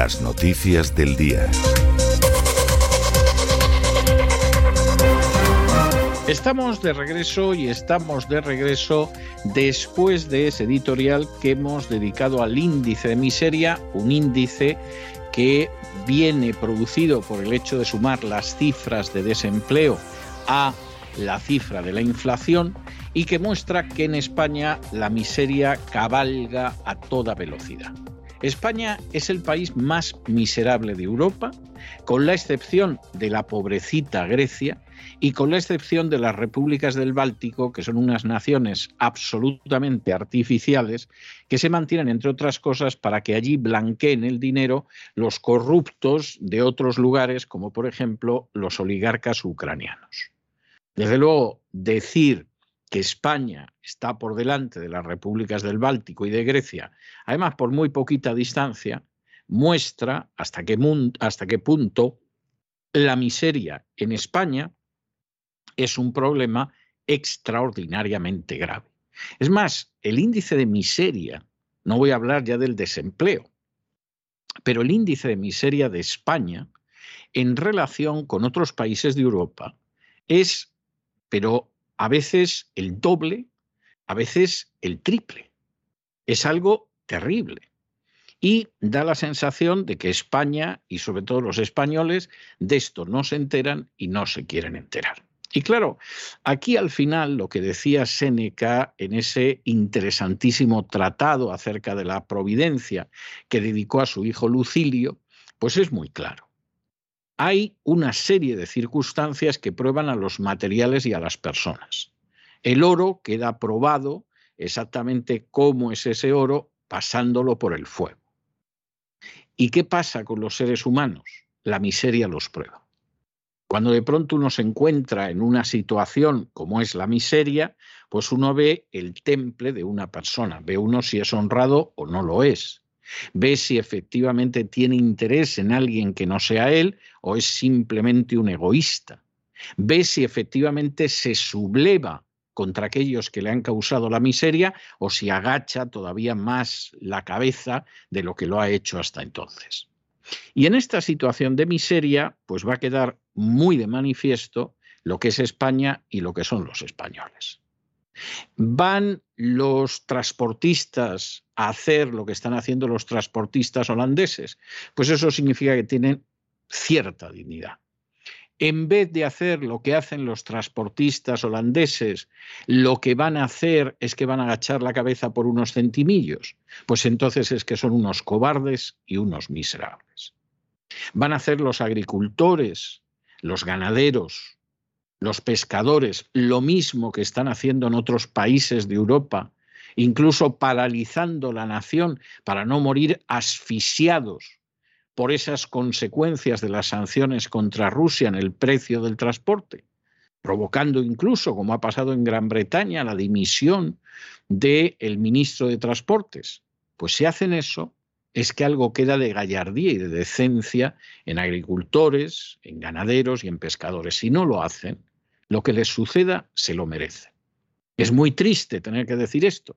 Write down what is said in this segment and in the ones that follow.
Las noticias del día. Estamos de regreso y estamos de regreso después de ese editorial que hemos dedicado al índice de miseria, un índice que viene producido por el hecho de sumar las cifras de desempleo a la cifra de la inflación y que muestra que en España la miseria cabalga a toda velocidad. España es el país más miserable de Europa, con la excepción de la pobrecita Grecia, y con la excepción de las repúblicas del Báltico, que son unas naciones absolutamente artificiales, que se mantienen, entre otras cosas, para que allí blanqueen el dinero los corruptos de otros lugares, como por ejemplo los oligarcas ucranianos. Desde luego, decir que España está por delante de las repúblicas del Báltico y de Grecia, además por muy poquita distancia, muestra hasta qué, punto la miseria en España es un problema extraordinariamente grave. Es más, el índice de miseria, no voy a hablar ya del desempleo, pero el índice de miseria de España en relación con otros países de Europa es, pero a veces el doble, a veces el triple. Es algo terrible. Y da la sensación de que España y sobre todo los españoles de esto no se enteran y no se quieren enterar. Y claro, aquí al final lo que decía Séneca en ese interesantísimo tratado acerca de la providencia que dedicó a su hijo Lucilio, pues es muy claro. Hay una serie de circunstancias que prueban a los materiales y a las personas. El oro queda probado exactamente cómo es ese oro pasándolo por el fuego. ¿Y qué pasa con los seres humanos? la miseria los prueba. Cuando de pronto uno se encuentra en una situación como es la miseria, pues uno ve el temple de una persona, ve uno si es honrado o no lo es, ve si efectivamente tiene interés en alguien que no sea él o es simplemente un egoísta, ve si efectivamente se subleva contra aquellos que le han causado la miseria o si agacha todavía más la cabeza de lo que lo ha hecho hasta entonces. Y en esta situación de miseria, pues va a quedar muy de manifiesto lo que es España y lo que son los españoles. ¿Van los transportistas a hacer lo que están haciendo los transportistas holandeses? Pues eso significa que tienen cierta dignidad. En vez de hacer lo que hacen los transportistas holandeses, lo que van a hacer es que van a agachar la cabeza por unos centimillos, pues entonces es que son unos cobardes y unos miserables. Van a hacer los agricultores, los ganaderos, los pescadores, lo mismo que están haciendo en otros países de Europa, incluso paralizando la nación para no morir asfixiados por esas consecuencias de las sanciones contra Rusia en el precio del transporte, provocando incluso, como ha pasado en Gran Bretaña, la dimisión del ministro de Transportes. Pues si hacen eso, es que algo queda de gallardía y de decencia en agricultores, en ganaderos y en pescadores. Si no lo hacen, lo que les suceda se lo merece. Es muy triste tener que decir esto,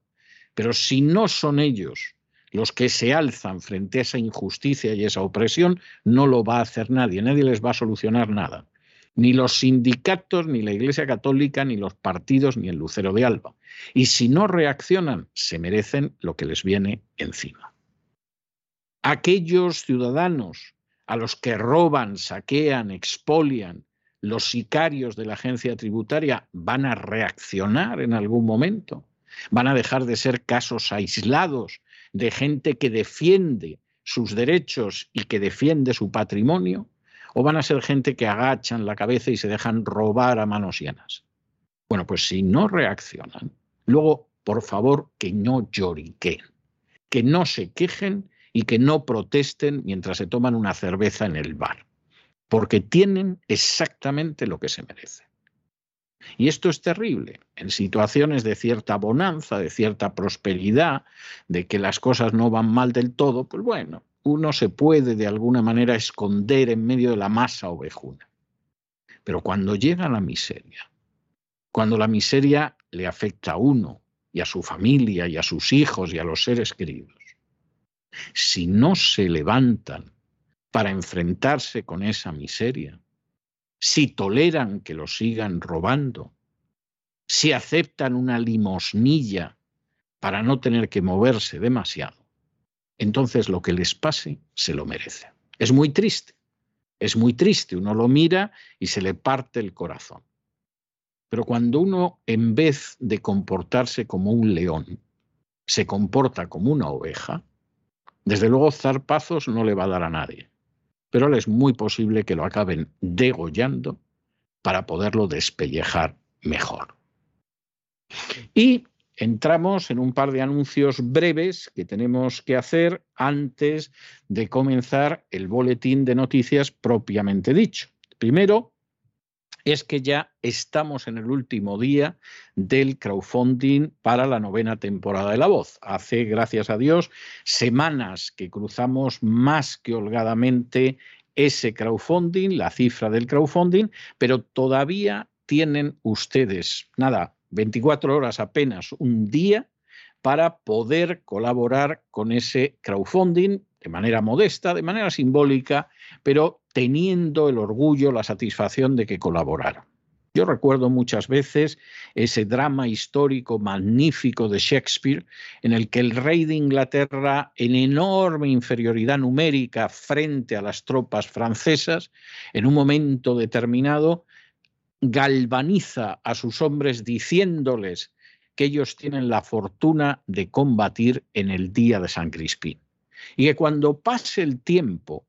pero si no son ellos los que se alzan frente a esa injusticia y esa opresión, no lo va a hacer nadie, nadie les va a solucionar nada. Ni los sindicatos, ni la Iglesia Católica, ni los partidos, ni el Lucero de Alba. Y si no reaccionan, se merecen lo que les viene encima. Aquellos ciudadanos a los que roban, saquean, expolian, los sicarios de la agencia tributaria van a reaccionar en algún momento, van a dejar de ser casos aislados de gente que defiende sus derechos y que defiende su patrimonio, o van a ser gente que agachan la cabeza y se dejan robar a manos llenas. Bueno, pues si no reaccionan, luego, por favor, que no lloriquen, que no se quejen y que no protesten mientras se toman una cerveza en el bar porque tienen exactamente lo que se merecen. Y esto es terrible. En situaciones de cierta bonanza, de cierta prosperidad, de que las cosas no van mal del todo, pues bueno, uno se puede de alguna manera esconder en medio de la masa ovejuna. Pero cuando llega la miseria, cuando la miseria le afecta a uno y a su familia y a sus hijos y a los seres queridos, si no se levantan para enfrentarse con esa miseria, si toleran que lo sigan robando, si aceptan una limosnilla para no tener que moverse demasiado, entonces lo que les pase se lo merece. Es muy triste, es muy triste, uno lo mira y se le parte el corazón. Pero cuando uno, en vez de comportarse como un león, se comporta como una oveja, desde luego zarpazos no le va a dar a nadie pero es muy posible que lo acaben degollando para poderlo despellejar mejor. Y entramos en un par de anuncios breves que tenemos que hacer antes de comenzar el boletín de noticias propiamente dicho. Primero, es que ya estamos en el último día del crowdfunding para la novena temporada de La Voz. Hace, gracias a Dios, semanas que cruzamos más que holgadamente ese crowdfunding, la cifra del crowdfunding, pero todavía tienen ustedes, nada, 24 horas apenas, un día para poder colaborar con ese crowdfunding de manera modesta, de manera simbólica, pero teniendo el orgullo, la satisfacción de que colaboraron. Yo recuerdo muchas veces ese drama histórico magnífico de Shakespeare en el que el rey de Inglaterra, en enorme inferioridad numérica frente a las tropas francesas, en un momento determinado, galvaniza a sus hombres diciéndoles que ellos tienen la fortuna de combatir en el día de San Crispín. Y que cuando pase el tiempo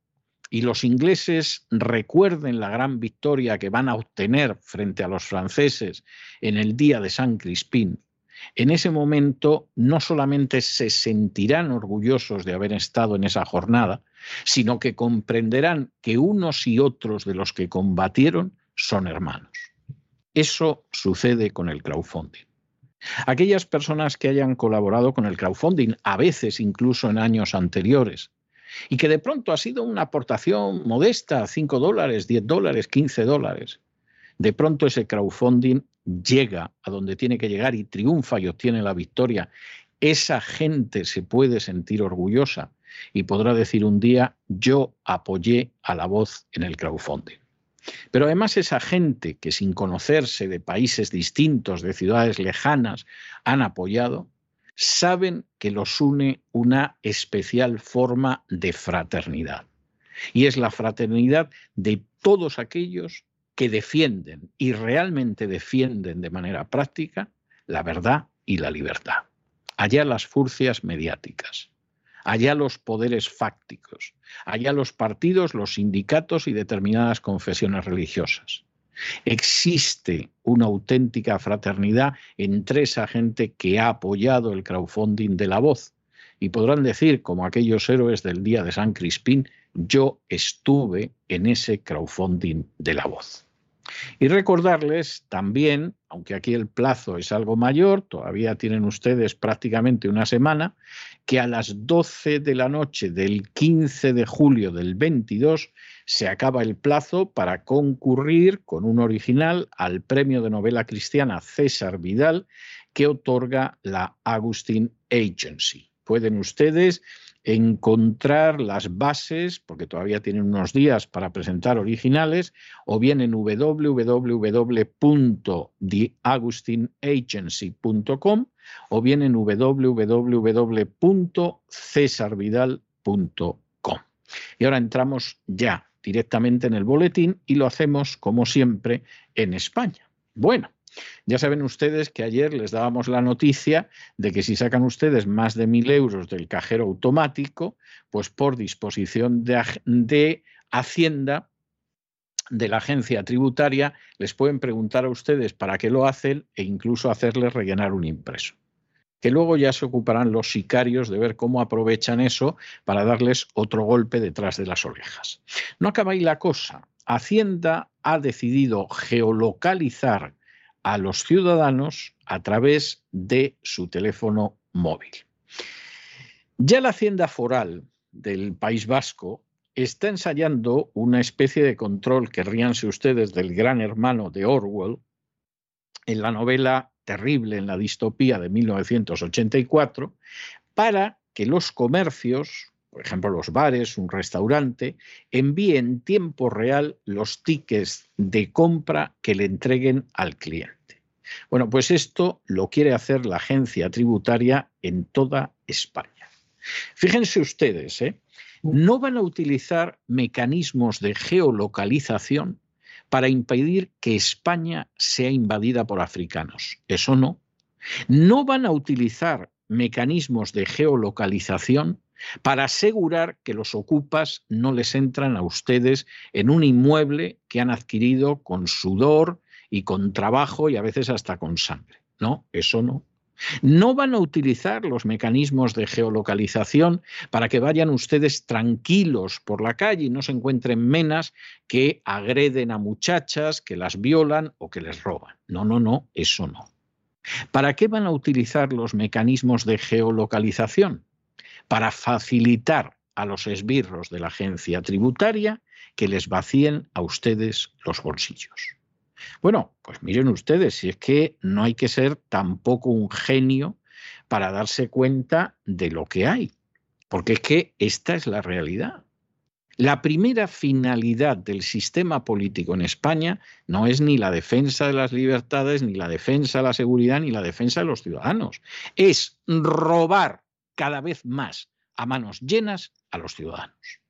y los ingleses recuerden la gran victoria que van a obtener frente a los franceses en el día de San Crispín, en ese momento no solamente se sentirán orgullosos de haber estado en esa jornada, sino que comprenderán que unos y otros de los que combatieron son hermanos. Eso sucede con el crowdfunding. Aquellas personas que hayan colaborado con el crowdfunding, a veces incluso en años anteriores, y que de pronto ha sido una aportación modesta, 5 dólares, 10 dólares, 15 dólares, de pronto ese crowdfunding llega a donde tiene que llegar y triunfa y obtiene la victoria, esa gente se puede sentir orgullosa y podrá decir un día, yo apoyé a la voz en el crowdfunding. Pero además esa gente que sin conocerse de países distintos, de ciudades lejanas, han apoyado, saben que los une una especial forma de fraternidad. Y es la fraternidad de todos aquellos que defienden y realmente defienden de manera práctica la verdad y la libertad. Allá las furcias mediáticas, allá los poderes fácticos, allá los partidos, los sindicatos y determinadas confesiones religiosas. Existe una auténtica fraternidad entre esa gente que ha apoyado el crowdfunding de la voz. Y podrán decir, como aquellos héroes del día de San Crispín, yo estuve en ese crowdfunding de la voz. Y recordarles también, aunque aquí el plazo es algo mayor, todavía tienen ustedes prácticamente una semana, que a las 12 de la noche del 15 de julio del 22 se acaba el plazo para concurrir con un original al premio de novela cristiana César Vidal que otorga la Agustin Agency. Pueden ustedes encontrar las bases, porque todavía tienen unos días para presentar originales, o bien en www.theagustinagency.com o bien en www.cesarvidal.com. Y ahora entramos ya directamente en el boletín y lo hacemos, como siempre, en España. Bueno, ya saben ustedes que ayer les dábamos la noticia de que si sacan ustedes más de mil euros del cajero automático, pues por disposición de, Hacienda, de la agencia tributaria, les pueden preguntar a ustedes para qué lo hacen e incluso hacerles rellenar un impreso. Que luego ya se ocuparán los sicarios de ver cómo aprovechan eso para darles otro golpe detrás de las orejas. No acaba ahí la cosa. Hacienda ha decidido geolocalizar a los ciudadanos a través de su teléfono móvil. Ya la Hacienda Foral del País Vasco está ensayando una especie de control que ríanse ustedes del gran hermano de Orwell en la novela terrible en la distopía de 1984 para que los comercios por ejemplo los bares, un restaurante, envíe en tiempo real los tickets de compra que le entreguen al cliente. Bueno, pues esto lo quiere hacer la agencia tributaria en toda España. Fíjense ustedes, ¿eh? no van a utilizar mecanismos de geolocalización para impedir que España sea invadida por africanos. Eso no. No van a utilizar mecanismos de geolocalización para asegurar que los ocupas no les entran a ustedes en un inmueble que han adquirido con sudor y con trabajo y a veces hasta con sangre. No, eso no. No van a utilizar los mecanismos de geolocalización para que vayan ustedes tranquilos por la calle y no se encuentren menas que agreden a muchachas, que las violan o que les roban. No, no, no, eso no. ¿Para qué van a utilizar los mecanismos de geolocalización? Para facilitar a los esbirros de la agencia tributaria que les vacíen a ustedes los bolsillos. Bueno, pues miren ustedes, si es que no hay que ser tampoco un genio para darse cuenta de lo que hay, porque es que esta es la realidad. La primera finalidad del sistema político en España no es ni la defensa de las libertades, ni la defensa de la seguridad, ni la defensa de los ciudadanos. Es robar cada vez más a manos llenas a los ciudadanos.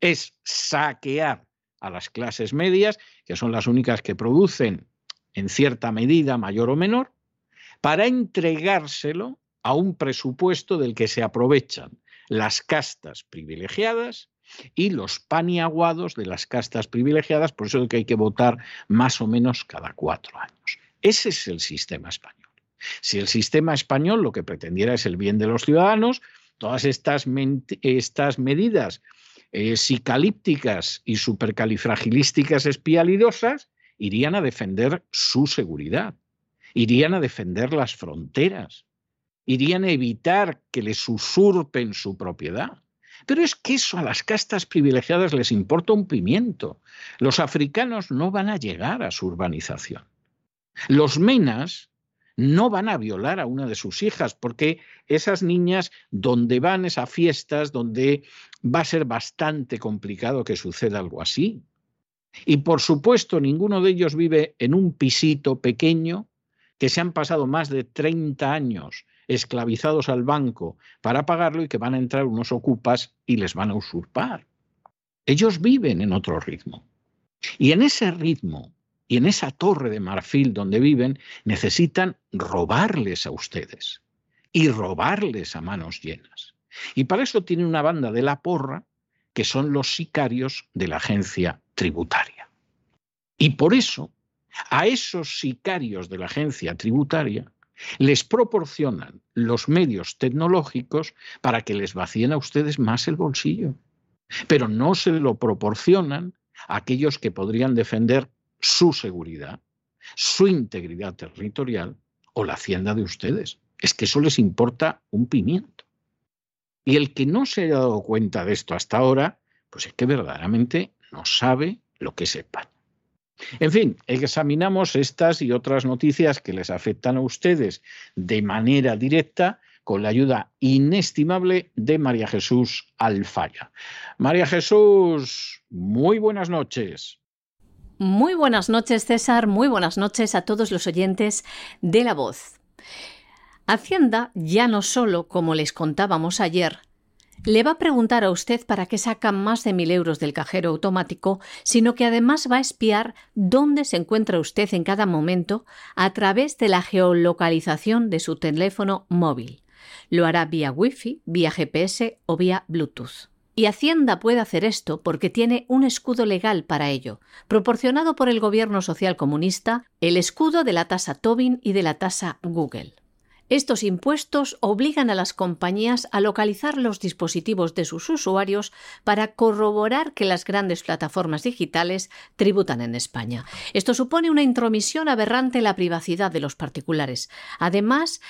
Es saquear a las clases medias, que son las únicas que producen en cierta medida, mayor o menor, para entregárselo a un presupuesto del que se aprovechan las castas privilegiadas y los paniaguados de las castas privilegiadas, por eso es que hay que votar más o menos cada cuatro años. Ese es el sistema español. Si el sistema español lo que pretendiera es el bien de los ciudadanos, todas estas, estas medidas eh, psicalípticas y supercalifragilísticas espialidosas irían a defender su seguridad, irían a defender las fronteras, irían a evitar que les usurpen su propiedad. Pero es que eso a las castas privilegiadas les importa un pimiento. Los africanos no van a llegar a su urbanización. Los menas no van a violar a una de sus hijas, porque esas niñas, donde van esas fiestas, donde va a ser bastante complicado que suceda algo así. Y por supuesto, ninguno de ellos vive en un pisito pequeño que se han pasado más de 30 años esclavizados al banco para pagarlo y que van a entrar unos ocupas y les van a usurpar. Ellos viven en otro ritmo. Y en ese ritmo y en esa torre de marfil donde viven necesitan robarles a ustedes y robarles a manos llenas. Y para eso tienen una banda de la porra que son los sicarios de la agencia tributaria. Y por eso a esos sicarios de la agencia tributaria les proporcionan los medios tecnológicos para que les vacíen a ustedes más el bolsillo. Pero no se lo proporcionan a aquellos que podrían defender su seguridad, su integridad territorial o la hacienda de ustedes. Es que eso les importa un pimiento. Y el que no se haya dado cuenta de esto hasta ahora, pues es que verdaderamente no sabe lo que es España. En fin, examinamos estas y otras noticias que les afectan a ustedes de manera directa con la ayuda inestimable de María Jesús Alfaya. María Jesús, muy buenas noches. Muy buenas noches, César. Muy buenas noches a todos los oyentes de La Voz. Hacienda ya no solo, como les contábamos ayer, le va a preguntar a usted para qué saca más de mil euros del cajero automático, sino que además va a espiar dónde se encuentra usted en cada momento a través de la geolocalización de su teléfono móvil. Lo hará vía Wi-Fi, vía GPS o vía Bluetooth. Y Hacienda puede hacer esto porque tiene un escudo legal para ello, proporcionado por el gobierno social comunista, el escudo de la tasa Tobin y de la tasa Google. Estos impuestos obligan a las compañías a localizar los dispositivos de sus usuarios para corroborar que las grandes plataformas digitales tributan en España. Esto supone una intromisión aberrante en la privacidad de los particulares. Además,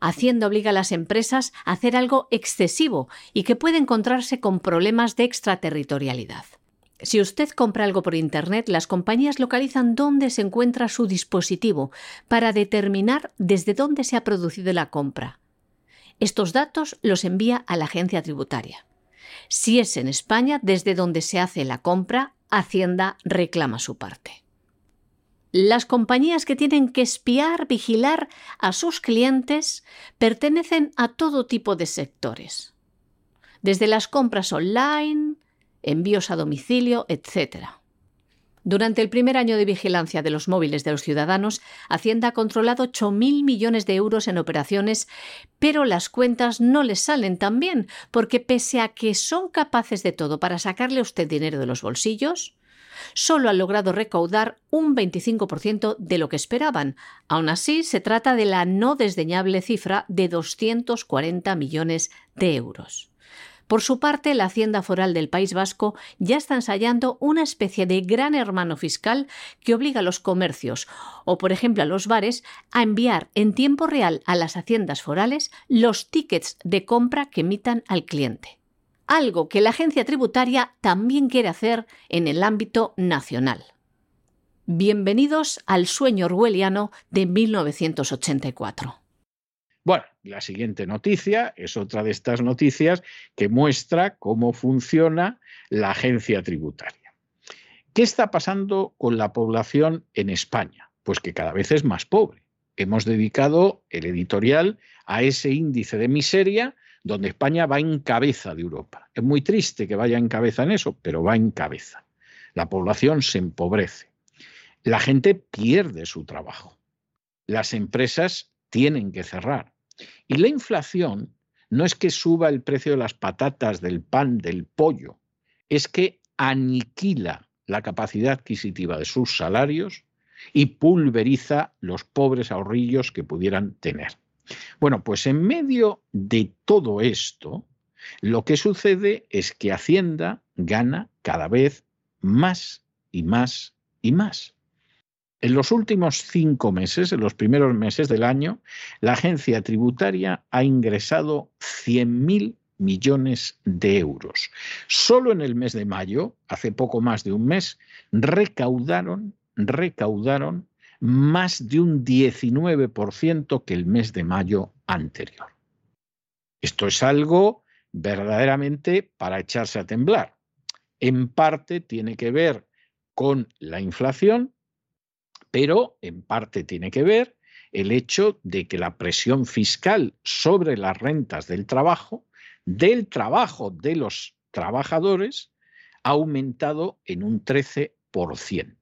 Hacienda obliga a las empresas a hacer algo excesivo y que puede encontrarse con problemas de extraterritorialidad. Si usted compra algo por Internet, las compañías localizan dónde se encuentra su dispositivo para determinar desde dónde se ha producido la compra. Estos datos los envía a la agencia tributaria. Si es en España, desde donde se hace la compra, Hacienda reclama su parte. Las compañías que tienen que espiar, vigilar a sus clientes pertenecen a todo tipo de sectores, desde las compras online, envíos a domicilio, etc. Durante el primer año de vigilancia de los móviles de los ciudadanos, Hacienda ha controlado 8.000 millones de euros en operaciones, pero las cuentas no les salen tan bien, porque pese a que son capaces de todo para sacarle a usted dinero de los bolsillos, solo han logrado recaudar un 25% de lo que esperaban. Aún así, se trata de la no desdeñable cifra de 240 millones de euros. Por su parte, la Hacienda Foral del País Vasco ya está ensayando una especie de gran hermano fiscal que obliga a los comercios o, por ejemplo, a los bares a enviar en tiempo real a las haciendas forales los tickets de compra que emitan al cliente. Algo que la agencia tributaria también quiere hacer en el ámbito nacional. Bienvenidos al sueño orwelliano de 1984. Bueno, la siguiente noticia es otra de estas noticias que muestra cómo funciona la agencia tributaria. ¿Qué está pasando con la población en España? Pues que cada vez es más pobre. Hemos dedicado el editorial a ese índice de miseria donde España va en cabeza de Europa. Es muy triste que vaya en cabeza en eso, pero va en cabeza. La población se empobrece. La gente pierde su trabajo. Las empresas tienen que cerrar. Y la inflación no es que suba el precio de las patatas, del pan, del pollo, es que aniquila la capacidad adquisitiva de sus salarios, y pulveriza los pobres ahorrillos que pudieran tener. Bueno, pues en medio de todo esto, lo que sucede es que Hacienda gana cada vez más y más y más. En los últimos cinco meses, en los primeros meses del año, la agencia tributaria ha ingresado 100.000 millones de euros. Solo en el mes de mayo, hace poco más de un mes, recaudaron, recaudaron más de un 19% que el mes de mayo anterior. Esto es algo verdaderamente para echarse a temblar. En parte tiene que ver con la inflación, pero en parte tiene que ver el hecho de que la presión fiscal sobre las rentas del trabajo, del trabajo de los trabajadores, ha aumentado en un 13%.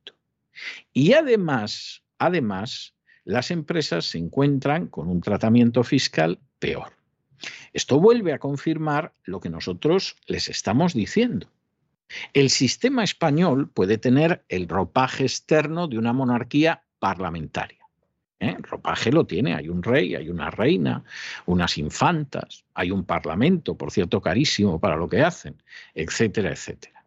Y además, además, las empresas se encuentran con un tratamiento fiscal peor. Esto vuelve a confirmar lo que nosotros les estamos diciendo. El sistema español puede tener el ropaje externo de una monarquía parlamentaria. ¿eh? Ropaje lo tiene, hay un rey, hay una reina, unas infantas, hay un parlamento, por cierto, carísimo para lo que hacen, etcétera, etcétera.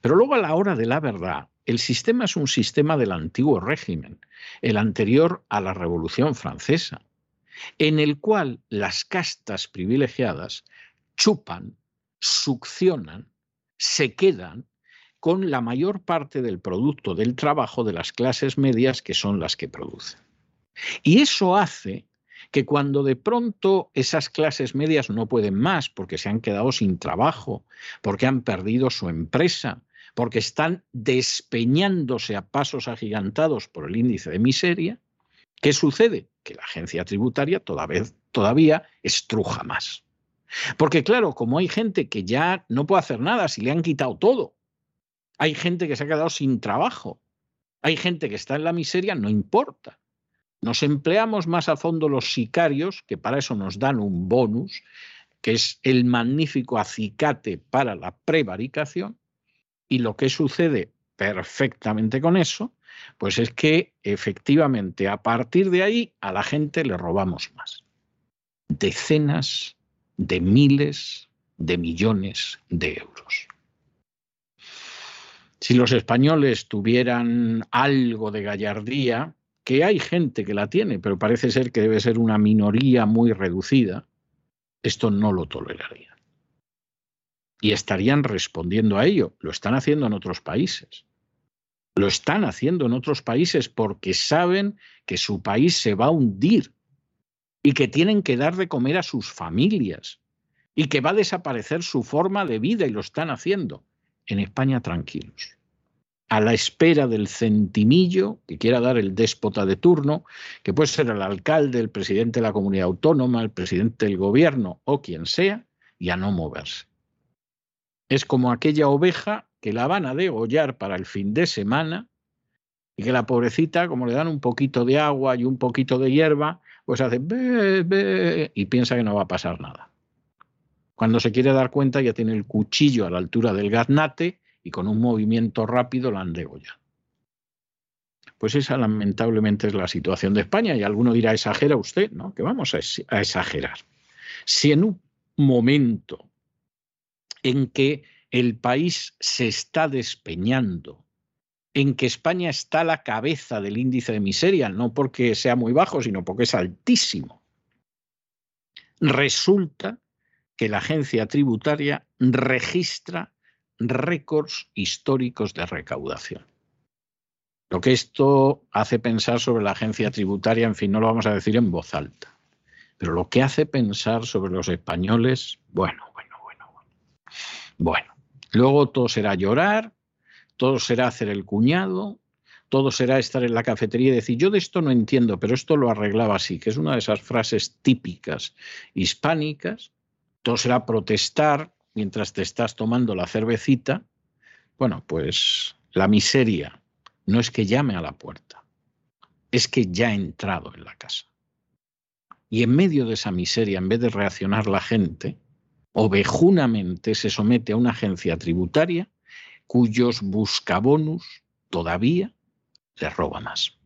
Pero luego a la hora de la verdad, el sistema es un sistema del antiguo régimen, el anterior a la Revolución Francesa, en el cual las castas privilegiadas chupan, succionan, se quedan con la mayor parte del producto del trabajo de las clases medias que son las que producen. Y eso hace que cuando de pronto esas clases medias no pueden más porque se han quedado sin trabajo, porque han perdido su empresa, porque están despeñándose a pasos agigantados por el índice de miseria, ¿qué sucede? Que la agencia tributaria todavía, todavía estruja más. Porque claro, como hay gente que ya no puede hacer nada si le han quitado todo, hay gente que se ha quedado sin trabajo, hay gente que está en la miseria, no importa. Nos empleamos más a fondo los sicarios, que para eso nos dan un bonus, que es el magnífico acicate para la prevaricación, y lo que sucede perfectamente con eso, pues es que efectivamente a partir de ahí a la gente le robamos más. Decenas de miles de millones de euros. Si los españoles tuvieran algo de gallardía, que hay gente que la tiene, pero parece ser que debe ser una minoría muy reducida, esto no lo toleraría. Y estarían respondiendo a ello. Lo están haciendo en otros países. Lo están haciendo en otros países porque saben que su país se va a hundir y que tienen que dar de comer a sus familias y que va a desaparecer su forma de vida y lo están haciendo. En España tranquilos, a la espera del centimillo que quiera dar el déspota de turno, que puede ser el alcalde, el presidente de la comunidad autónoma, el presidente del gobierno o quien sea, y a no moverse. Es como aquella oveja que la van a degollar para el fin de semana y que la pobrecita, como le dan un poquito de agua y un poquito de hierba, pues hace be, y piensa que no va a pasar nada. Cuando se quiere dar cuenta ya tiene el cuchillo a la altura del gaznate y con un movimiento rápido la han degollado. Pues esa lamentablemente es la situación de España y alguno dirá, exagera usted, ¿no? Que vamos a, a exagerar. Si en un momento en que el país se está despeñando en que España está a la cabeza del índice de miseria, no porque sea muy bajo, sino porque es altísimo. Resulta que la agencia tributaria registra récords históricos de recaudación. Lo que esto hace pensar sobre la agencia tributaria, en fin, no lo vamos a decir en voz alta, pero lo que hace pensar sobre los españoles, bueno. Bueno, luego todo será llorar, todo será hacer el cuñado, todo será estar en la cafetería y decir, yo de esto no entiendo, pero esto lo arreglaba así, que es una de esas frases típicas hispánicas, todo será protestar mientras te estás tomando la cervecita, bueno, pues la miseria no es que llame a la puerta, es que ya ha entrado en la casa. Y en medio de esa miseria, en vez de reaccionar la gente, ovejunamente se somete a una agencia tributaria cuyos buscabonus todavía le roba más.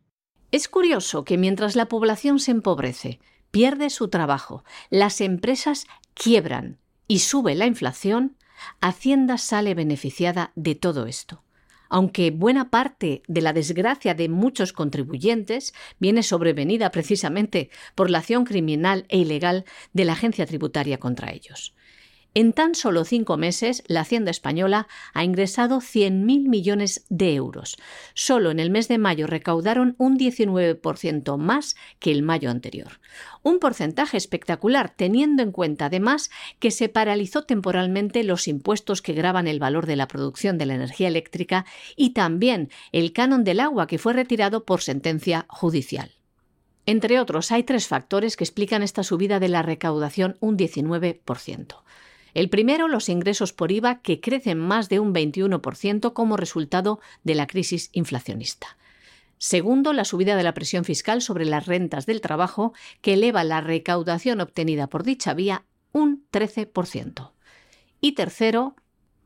Es curioso que mientras la población se empobrece, pierde su trabajo, las empresas quiebran y sube la inflación, Hacienda sale beneficiada de todo esto. Aunque buena parte de la desgracia de muchos contribuyentes viene sobrevenida precisamente por la acción criminal e ilegal de la agencia tributaria contra ellos. En tan solo cinco meses, la Hacienda española ha ingresado 100.000 millones de euros. Solo en el mes de mayo recaudaron un 19% más que el mayo anterior. Un porcentaje espectacular, teniendo en cuenta además que se paralizó temporalmente los impuestos que graban el valor de la producción de la energía eléctrica y también el canon del agua que fue retirado por sentencia judicial. Entre otros, hay tres factores que explican esta subida de la recaudación un 19%. El primero, los ingresos por IVA, que crecen más de un 21% como resultado de la crisis inflacionista. Segundo, la subida de la presión fiscal sobre las rentas del trabajo, que eleva la recaudación obtenida por dicha vía un 13%. Y tercero,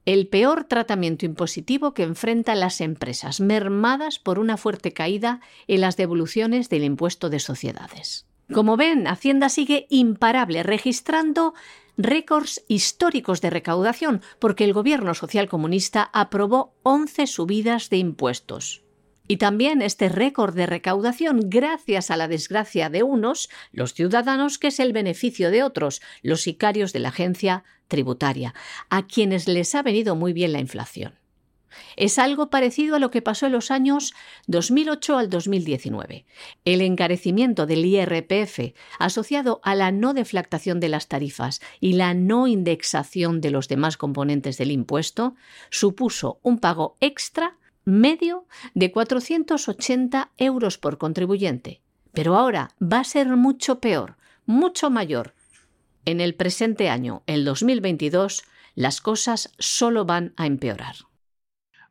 el peor tratamiento impositivo que enfrentan las empresas, mermadas por una fuerte caída en las devoluciones del impuesto de sociedades. Como ven, Hacienda sigue imparable, registrando récords históricos de recaudación, porque el gobierno socialcomunista aprobó 11 subidas de impuestos. Y también este récord de recaudación gracias a la desgracia de unos, los ciudadanos, que es el beneficio de otros, los sicarios de la agencia tributaria, a quienes les ha venido muy bien la inflación. Es algo parecido a lo que pasó en los años 2008 al 2019. El encarecimiento del IRPF, asociado a la no deflactación de las tarifas y la no indexación de los demás componentes del impuesto, supuso un pago extra medio de 480 euros por contribuyente. Pero ahora va a ser mucho peor, mucho mayor. En el presente año, el 2022, las cosas solo van a empeorar.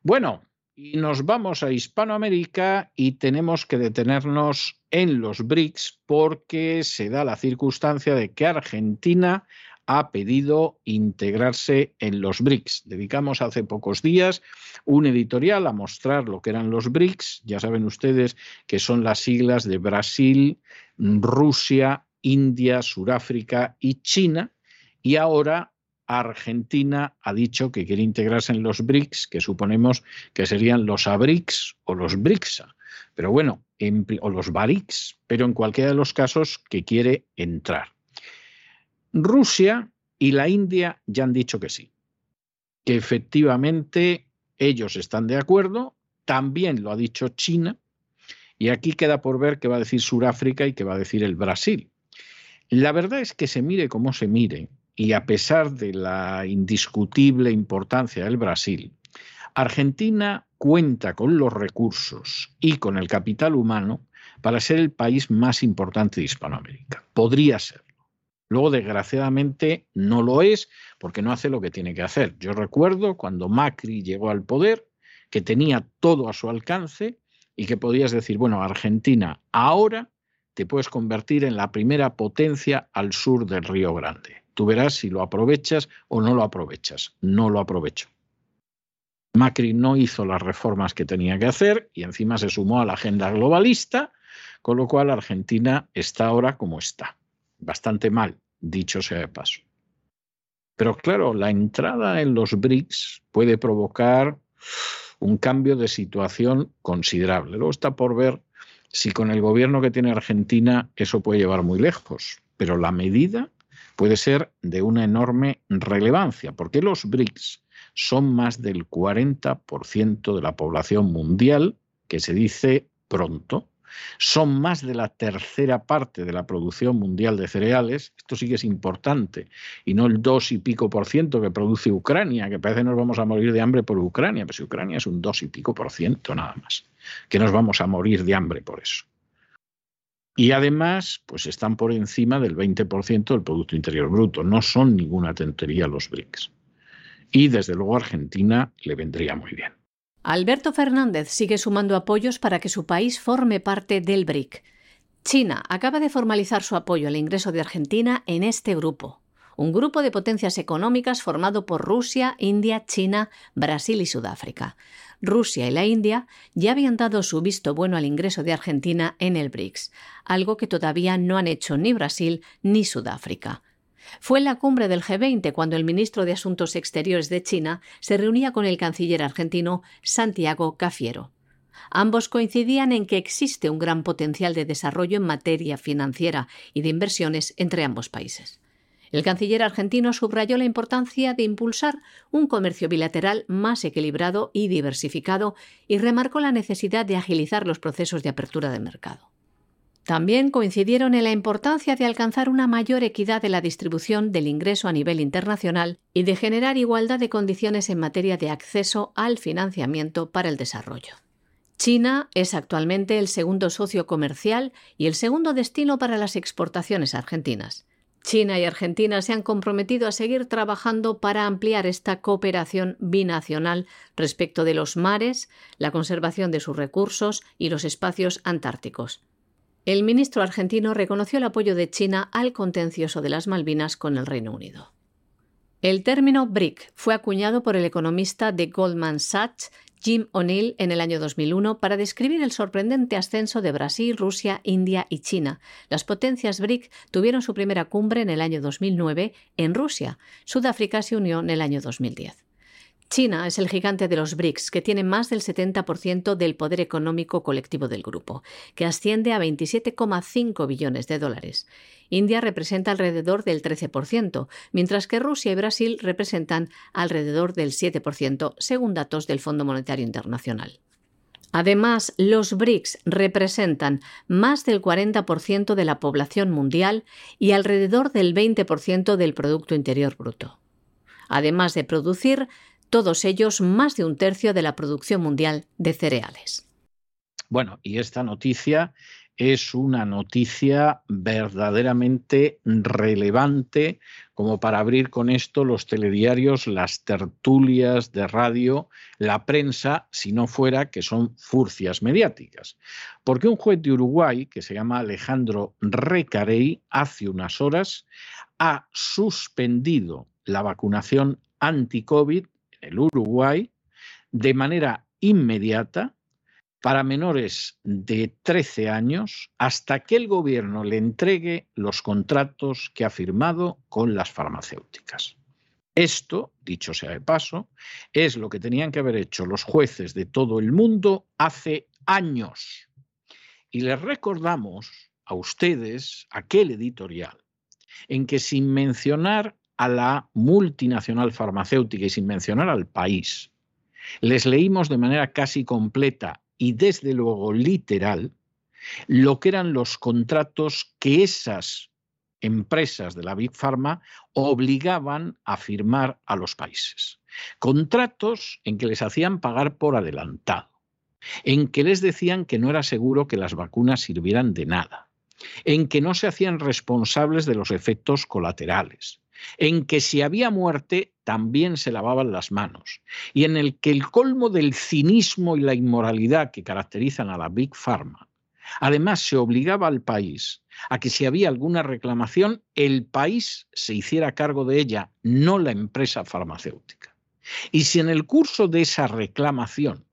Bueno, y nos vamos a Hispanoamérica y tenemos que detenernos en los BRICS porque se da la circunstancia de que Argentina ha pedido integrarse en los BRICS. Dedicamos hace pocos días un editorial a mostrar lo que eran los BRICS. Ya saben ustedes que son las siglas de Brasil, Rusia, India, Sudáfrica y China. Y ahora Argentina ha dicho que quiere integrarse en los BRICS, que suponemos que serían los ABRICS o los BRICSA, pero bueno, o los BARICS, pero en cualquiera de los casos que quiere entrar. Rusia y la India ya han dicho que sí, que efectivamente ellos están de acuerdo, también lo ha dicho China, y aquí queda por ver qué va a decir Sudáfrica y qué va a decir el Brasil. La verdad es que se mire como se mire, y a pesar de la indiscutible importancia del Brasil, Argentina cuenta con los recursos y con el capital humano para ser el país más importante de Hispanoamérica. Podría serlo. Luego, desgraciadamente, no lo es porque no hace lo que tiene que hacer. Yo recuerdo cuando Macri llegó al poder que tenía todo a su alcance y que podías decir, bueno, Argentina, ahora te puedes convertir en la primera potencia al sur del Río Grande. Tú verás si lo aprovechas o no lo aprovechas. No lo aprovecho. Macri no hizo las reformas que tenía que hacer y encima se sumó a la agenda globalista, con lo cual Argentina está ahora como está. Bastante mal, dicho sea de paso. Pero claro, la entrada en los BRICS puede provocar un cambio de situación considerable. Luego está por ver si con el gobierno que tiene Argentina eso puede llevar muy lejos. Pero la medida puede ser de una enorme relevancia, porque los BRICS son más del 40% de la población mundial, que se dice pronto, son más de la tercera parte de la producción mundial de cereales, esto sí que es importante, y no el dos y pico por ciento que produce Ucrania, que parece que nos vamos a morir de hambre por Ucrania, pero si Ucrania es un dos y pico por ciento nada más, que nos vamos a morir de hambre por eso. Y además, pues están por encima del 20% del Producto Interior Bruto. No son ninguna tontería los BRICS. Y desde luego Argentina le vendría muy bien. Alberto Fernández sigue sumando apoyos para que su país forme parte del BRIC. China acaba de formalizar su apoyo al ingreso de Argentina en este grupo, un grupo de potencias económicas formado por Rusia, India, China, Brasil y Sudáfrica. Rusia y la India ya habían dado su visto bueno al ingreso de Argentina en el BRICS, algo que todavía no han hecho ni Brasil ni Sudáfrica. Fue en la cumbre del G20 cuando el ministro de Asuntos Exteriores de China se reunía con el canciller argentino Santiago Cafiero. Ambos coincidían en que existe un gran potencial de desarrollo en materia financiera y de inversiones entre ambos países. El canciller argentino subrayó la importancia de impulsar un comercio bilateral más equilibrado y diversificado y remarcó la necesidad de agilizar los procesos de apertura de mercado. También coincidieron en la importancia de alcanzar una mayor equidad de la distribución del ingreso a nivel internacional y de generar igualdad de condiciones en materia de acceso al financiamiento para el desarrollo. China es actualmente el segundo socio comercial y el segundo destino para las exportaciones argentinas. China y Argentina se han comprometido a seguir trabajando para ampliar esta cooperación binacional respecto de los mares, la conservación de sus recursos y los espacios antárticos. El ministro argentino reconoció el apoyo de China al contencioso de las Malvinas con el Reino Unido. El término BRIC fue acuñado por el economista de Goldman Sachs Jim O'Neill en el año 2001 para describir el sorprendente ascenso de Brasil, Rusia, India y China. Las potencias BRIC tuvieron su primera cumbre en el año 2009 en Rusia. Sudáfrica se unió en el año 2010. China es el gigante de los BRICS, que tiene más del 70% del poder económico colectivo del grupo, que asciende a 27,5 billones de dólares. India representa alrededor del 13%, mientras que Rusia y Brasil representan alrededor del 7%, según datos del Fondo Monetario Internacional. Además, los BRICS representan más del 40% de la población mundial y alrededor del 20% del Producto Interior Bruto. Además de producir, todos ellos más de un tercio de la producción mundial de cereales. Bueno, y esta noticia es una noticia verdaderamente relevante como para abrir con esto los telediarios, las tertulias de radio, la prensa, si no fuera que son furcias mediáticas. Porque un juez de Uruguay, que se llama Alejandro Recarey, hace unas horas ha suspendido la vacunación anti-COVID el Uruguay de manera inmediata para menores de 13 años hasta que el gobierno le entregue los contratos que ha firmado con las farmacéuticas. Esto, dicho sea de paso, es lo que tenían que haber hecho los jueces de todo el mundo hace años. Y les recordamos a ustedes aquel editorial en que sin mencionar a la multinacional farmacéutica y sin mencionar al país, les leímos de manera casi completa y desde luego literal lo que eran los contratos que esas empresas de la Big Pharma obligaban a firmar a los países. Contratos en que les hacían pagar por adelantado, en que les decían que no era seguro que las vacunas sirvieran de nada, en que no se hacían responsables de los efectos colaterales, en que si había muerte también se lavaban las manos y en el que el colmo del cinismo y la inmoralidad que caracterizan a la Big Pharma, además se obligaba al país a que si había alguna reclamación, el país se hiciera cargo de ella, no la empresa farmacéutica. Y si en el curso de esa reclamación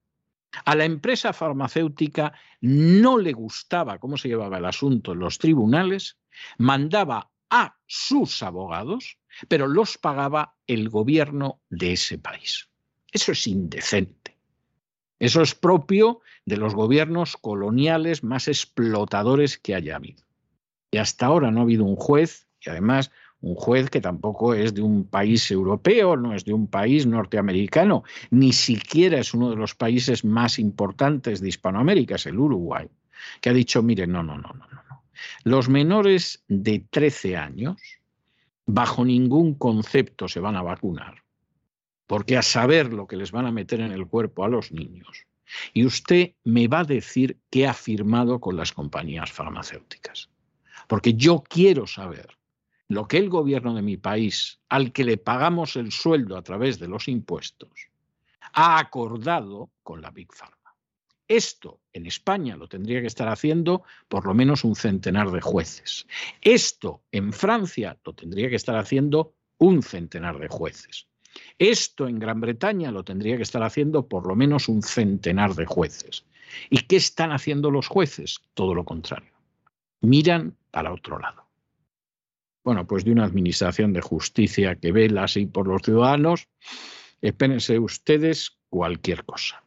a la empresa farmacéutica no le gustaba cómo se llevaba el asunto en los tribunales, mandaba a sus abogados, pero los pagaba el gobierno de ese país. Eso es indecente. Eso es propio de los gobiernos coloniales más explotadores que haya habido. Y hasta ahora no ha habido un juez, y además un juez que tampoco es de un país europeo, no es de un país norteamericano, ni siquiera es uno de los países más importantes de Hispanoamérica, es el Uruguay, que ha dicho, mire, no, no, no, no, no. Los menores de 13 años, bajo ningún concepto se van a vacunar, porque a saber lo que les van a meter en el cuerpo a los niños. Y usted me va a decir qué ha firmado con las compañías farmacéuticas. Porque yo quiero saber lo que el gobierno de mi país, al que le pagamos el sueldo a través de los impuestos, ha acordado con la Big Pharma. Esto en España lo tendría que estar haciendo por lo menos un centenar de jueces. Esto en Francia lo tendría que estar haciendo un centenar de jueces. Esto en Gran Bretaña lo tendría que estar haciendo por lo menos un centenar de jueces. ¿Y qué están haciendo los jueces? Todo lo contrario. Miran para otro lado. Bueno, pues de una administración de justicia que vela así por los ciudadanos, espérense ustedes cualquier cosa.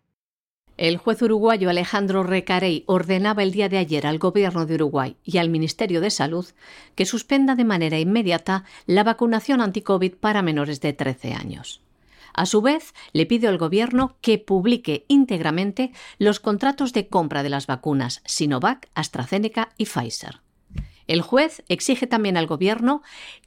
El juez uruguayo Alejandro Recarey ordenaba el día de ayer al Gobierno de Uruguay y al Ministerio de Salud que suspenda de manera inmediata la vacunación anti-COVID para menores de 13 años. A su vez, le pide al Gobierno que publique íntegramente los contratos de compra de las vacunas Sinovac, AstraZeneca y Pfizer. El juez exige también al Gobierno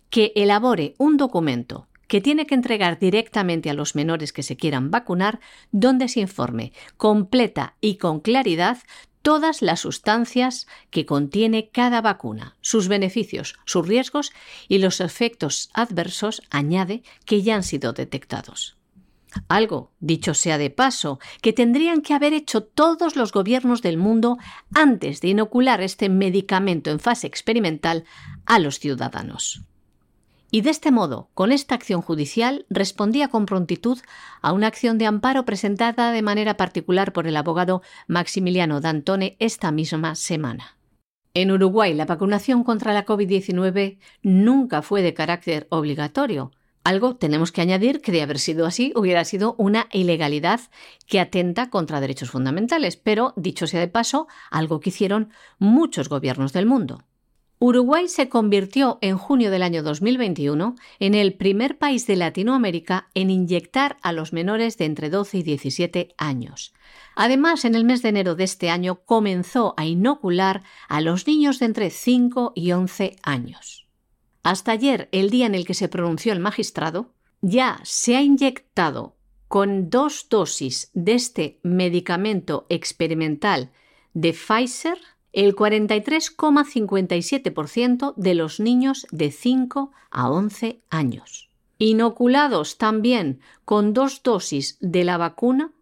que elabore un documento que tiene que entregar directamente a los menores que se quieran vacunar, donde se informe completa y con claridad todas las sustancias que contiene cada vacuna, sus beneficios, sus riesgos y los efectos adversos, añade, que ya han sido detectados. Algo, dicho sea de paso, que tendrían que haber hecho todos los gobiernos del mundo antes de inocular este medicamento en fase experimental a los ciudadanos. Y de este modo, con esta acción judicial, respondía con prontitud a una acción de amparo presentada de manera particular por el abogado Maximiliano D'Antone esta misma semana. En Uruguay, la vacunación contra la COVID-19 nunca fue de carácter obligatorio. Algo tenemos que añadir que de haber sido así hubiera sido una ilegalidad que atenta contra derechos fundamentales, pero, dicho sea de paso, algo que hicieron muchos gobiernos del mundo. Uruguay se convirtió en junio del año 2021 en el primer país de Latinoamérica en inyectar a los menores de entre 12 y 17 años. Además, en el mes de enero de este año comenzó a inocular a los niños de entre 5 y 11 años. Hasta ayer, el día en el que se pronunció el magistrado, ya se ha inyectado con dos dosis de este medicamento experimental de Pfizer el 43,57% de los niños de 5 a 11 años. Inoculados también con dos dosis de la vacuna,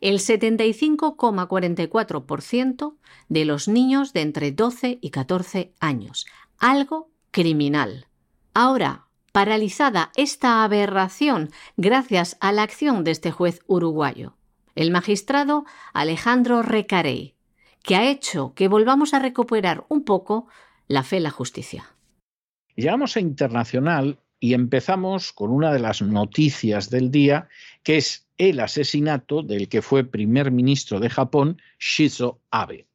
el 75,44% de los niños de entre 12 y 14 años. Algo criminal. Ahora, paralizada esta aberración gracias a la acción de este juez uruguayo, el magistrado Alejandro Recarey que ha hecho que volvamos a recuperar un poco la fe en la justicia. Llegamos a internacional y empezamos con una de las noticias del día, que es el asesinato del que fue primer ministro de Japón, Shizo Abe.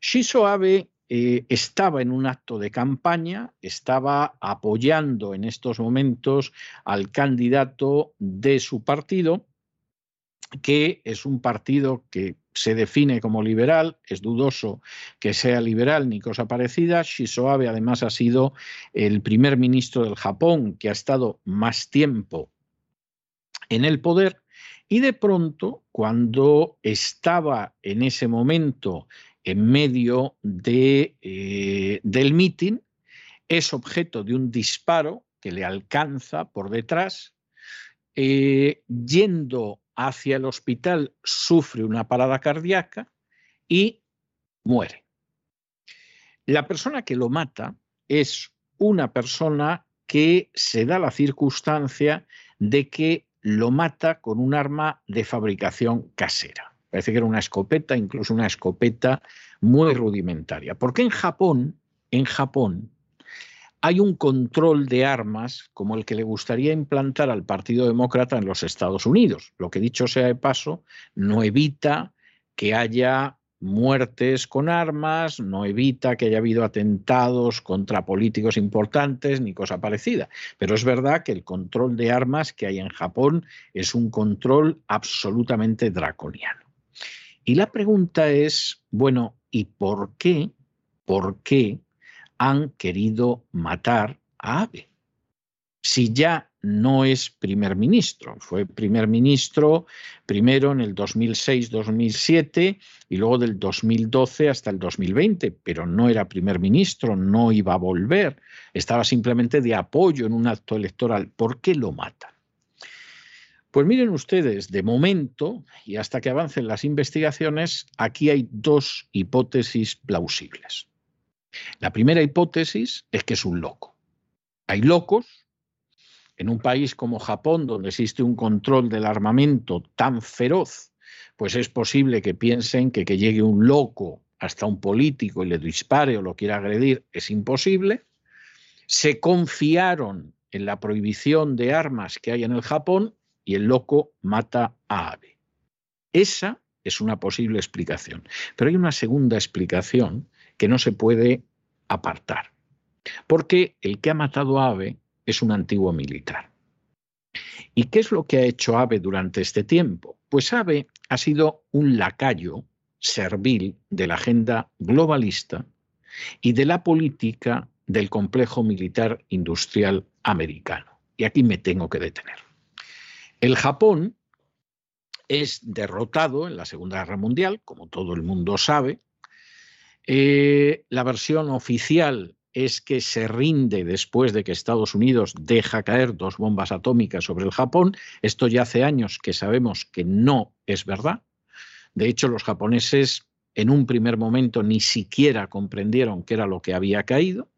Shizo Abe eh, estaba en un acto de campaña, estaba apoyando en estos momentos al candidato de su partido, que es un partido que se define como liberal, es dudoso que sea liberal ni cosa parecida. Shizo Abe además ha sido el primer ministro del Japón que ha estado más tiempo en el poder y de pronto, cuando estaba en ese momento en medio eh, del mitin, es objeto de un disparo que le alcanza por detrás, eh, yendo hacia el hospital, sufre una parada cardíaca y muere. La persona que lo mata es una persona que se da la circunstancia de que lo mata con un arma de fabricación casera. Parece que era una escopeta, incluso una escopeta muy rudimentaria. Porque en Japón, en Japón, hay un control de armas como el que le gustaría implantar al Partido Demócrata en los Estados Unidos. Lo que dicho sea de paso, no evita que haya muertes con armas, no evita que haya habido atentados contra políticos importantes ni cosa parecida. Pero es verdad que el control de armas que hay en Japón es un control absolutamente draconiano. Y la pregunta es, bueno, ¿y por qué? ¿Por qué han querido matar a Abe. Si ya no es primer ministro, fue primer ministro primero en el 2006-2007 y luego del 2012 hasta el 2020, pero no era primer ministro, no iba a volver, estaba simplemente de apoyo en un acto electoral. ¿Por qué lo matan? Pues miren ustedes, de momento, y hasta que avancen las investigaciones, aquí hay dos hipótesis plausibles. La primera hipótesis es que es un loco. Hay locos, en un país como Japón, donde existe un control del armamento tan feroz, pues es posible que piensen que que llegue un loco hasta un político y le dispare o lo quiera agredir, es imposible. Se confiaron en la prohibición de armas que hay en el Japón y el loco mata a Abe. Esa es una posible explicación. Pero hay una segunda explicación que no se puede apartar. Porque el que ha matado a Abe es un antiguo militar. ¿Y qué es lo que ha hecho Abe durante este tiempo? Pues Abe ha sido un lacayo servil de la agenda globalista y de la política del complejo militar industrial americano. Y aquí me tengo que detener. El Japón es derrotado en la Segunda Guerra Mundial, como todo el mundo sabe. Eh, la versión oficial es que se rinde después de que Estados Unidos deja caer dos bombas atómicas sobre el Japón. Esto ya hace años que sabemos que no es verdad. De hecho, los japoneses en un primer momento ni siquiera comprendieron qué era lo que había caído,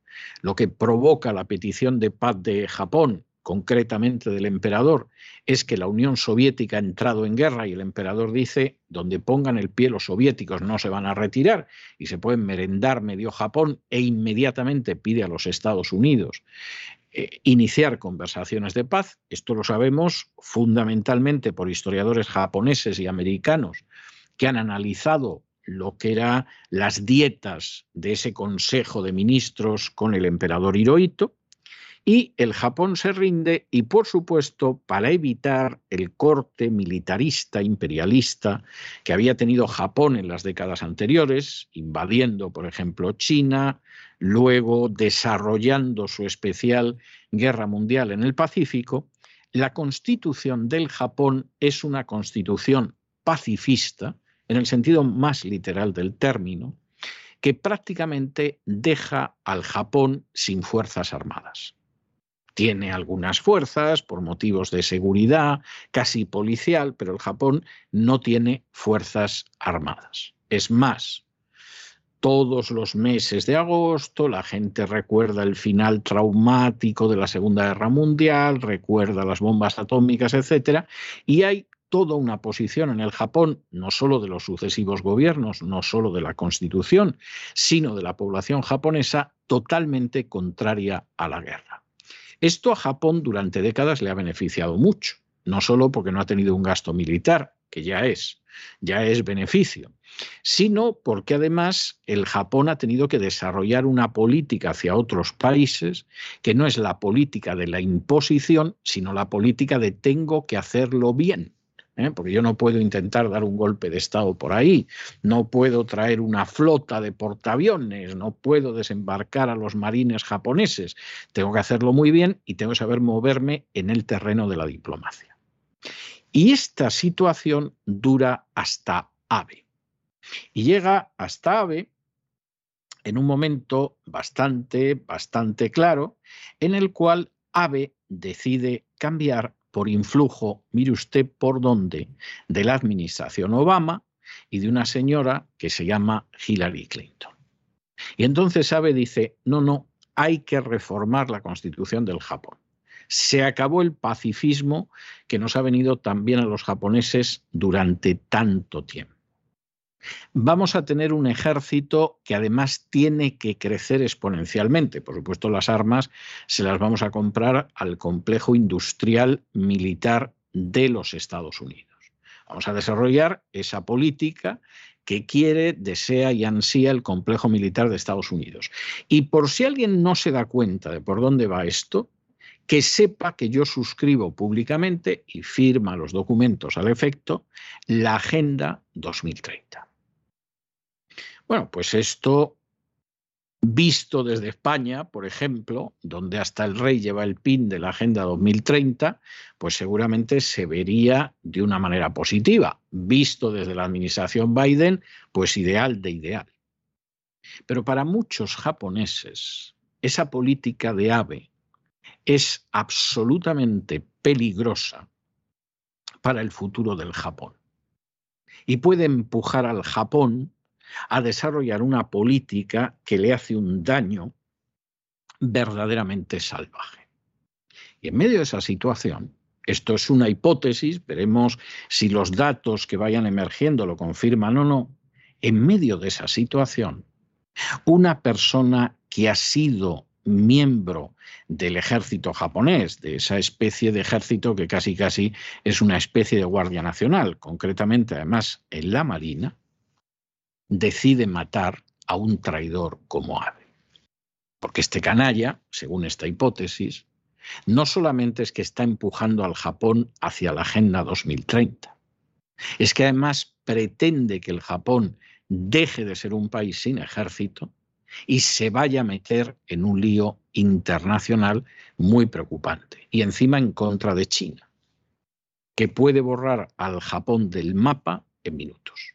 lo que provoca la petición de paz de Japón concretamente del emperador, es que la Unión Soviética ha entrado en guerra y el emperador dice, donde pongan el pie los soviéticos no se van a retirar y se pueden merendar medio Japón e inmediatamente pide a los Estados Unidos eh, iniciar conversaciones de paz. Esto lo sabemos fundamentalmente por historiadores japoneses y americanos que han analizado lo que eran las dietas de ese Consejo de Ministros con el emperador Hirohito y el Japón se rinde y, por supuesto, para evitar el corte militarista, imperialista que había tenido Japón en las décadas anteriores, invadiendo, por ejemplo, China, luego desarrollando su especial guerra mundial en el Pacífico, la constitución del Japón es una constitución pacifista, en el sentido más literal del término, que prácticamente deja al Japón sin fuerzas armadas tiene algunas fuerzas por motivos de seguridad, casi policial, pero el Japón no tiene fuerzas armadas. Es más, todos los meses de agosto la gente recuerda el final traumático de la Segunda Guerra Mundial, recuerda las bombas atómicas, etc. Y hay toda una posición en el Japón, no solo de los sucesivos gobiernos, no solo de la constitución, sino de la población japonesa, totalmente contraria a la guerra. Esto a Japón durante décadas le ha beneficiado mucho, no solo porque no ha tenido un gasto militar, que ya es, ya es beneficio, sino porque además el Japón ha tenido que desarrollar una política hacia otros países que no es la política de la imposición, sino la política de tengo que hacerlo bien. ¿Eh? porque yo no puedo intentar dar un golpe de Estado por ahí, no puedo traer una flota de portaaviones, no puedo desembarcar a los marines japoneses, tengo que hacerlo muy bien y tengo que saber moverme en el terreno de la diplomacia. Y esta situación dura hasta Abe. Y llega hasta Abe en un momento bastante, bastante claro, en el cual Abe decide cambiar por influjo, mire usted por dónde, de la administración Obama y de una señora que se llama Hillary Clinton. Y entonces Abe dice, no, no, hay que reformar la constitución del Japón. Se acabó el pacifismo que nos ha venido también a los japoneses durante tanto tiempo. Vamos a tener un ejército que además tiene que crecer exponencialmente. Por supuesto, las armas se las vamos a comprar al complejo industrial militar de los Estados Unidos. Vamos a desarrollar esa política que quiere, desea y ansía el complejo militar de Estados Unidos. Y por si alguien no se da cuenta de por dónde va esto, que sepa que yo suscribo públicamente y firma los documentos al efecto la Agenda 2030. Bueno, pues esto visto desde España, por ejemplo, donde hasta el rey lleva el PIN de la Agenda 2030, pues seguramente se vería de una manera positiva. Visto desde la administración Biden, pues ideal de ideal. Pero para muchos japoneses, esa política de AVE es absolutamente peligrosa para el futuro del Japón. Y puede empujar al Japón a desarrollar una política que le hace un daño verdaderamente salvaje. Y en medio de esa situación, esto es una hipótesis, veremos si los datos que vayan emergiendo lo confirman o no, en medio de esa situación, una persona que ha sido miembro del ejército japonés, de esa especie de ejército que casi casi es una especie de guardia nacional, concretamente además en la Marina, decide matar a un traidor como Abe. Porque este canalla, según esta hipótesis, no solamente es que está empujando al Japón hacia la Agenda 2030, es que además pretende que el Japón deje de ser un país sin ejército y se vaya a meter en un lío internacional muy preocupante y encima en contra de China, que puede borrar al Japón del mapa en minutos.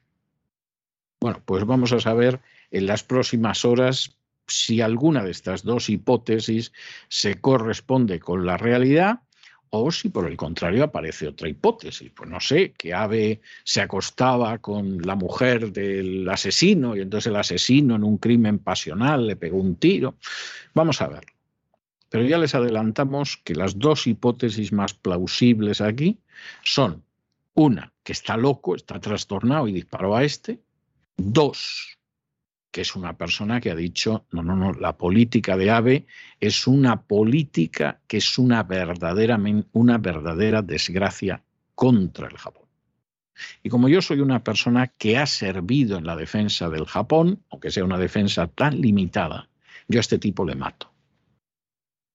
Bueno, pues vamos a saber en las próximas horas si alguna de estas dos hipótesis se corresponde con la realidad o si por el contrario aparece otra hipótesis. Pues no sé, que Ave se acostaba con la mujer del asesino y entonces el asesino en un crimen pasional le pegó un tiro. Vamos a ver. Pero ya les adelantamos que las dos hipótesis más plausibles aquí son una, que está loco, está trastornado y disparó a este. Dos, que es una persona que ha dicho, no, no, no, la política de AVE es una política que es una verdadera, una verdadera desgracia contra el Japón. Y como yo soy una persona que ha servido en la defensa del Japón, aunque sea una defensa tan limitada, yo a este tipo le mato.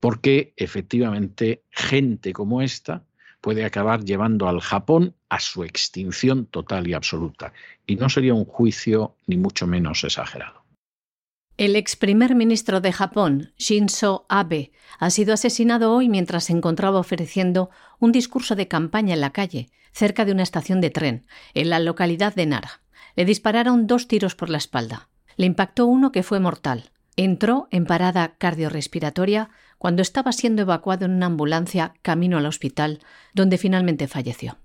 Porque efectivamente gente como esta puede acabar llevando al Japón a su extinción total y absoluta. Y no sería un juicio ni mucho menos exagerado. El ex primer ministro de Japón, Shinzo Abe, ha sido asesinado hoy mientras se encontraba ofreciendo un discurso de campaña en la calle, cerca de una estación de tren, en la localidad de Nara. Le dispararon dos tiros por la espalda. Le impactó uno que fue mortal. Entró en parada cardiorrespiratoria cuando estaba siendo evacuado en una ambulancia camino al hospital, donde finalmente falleció.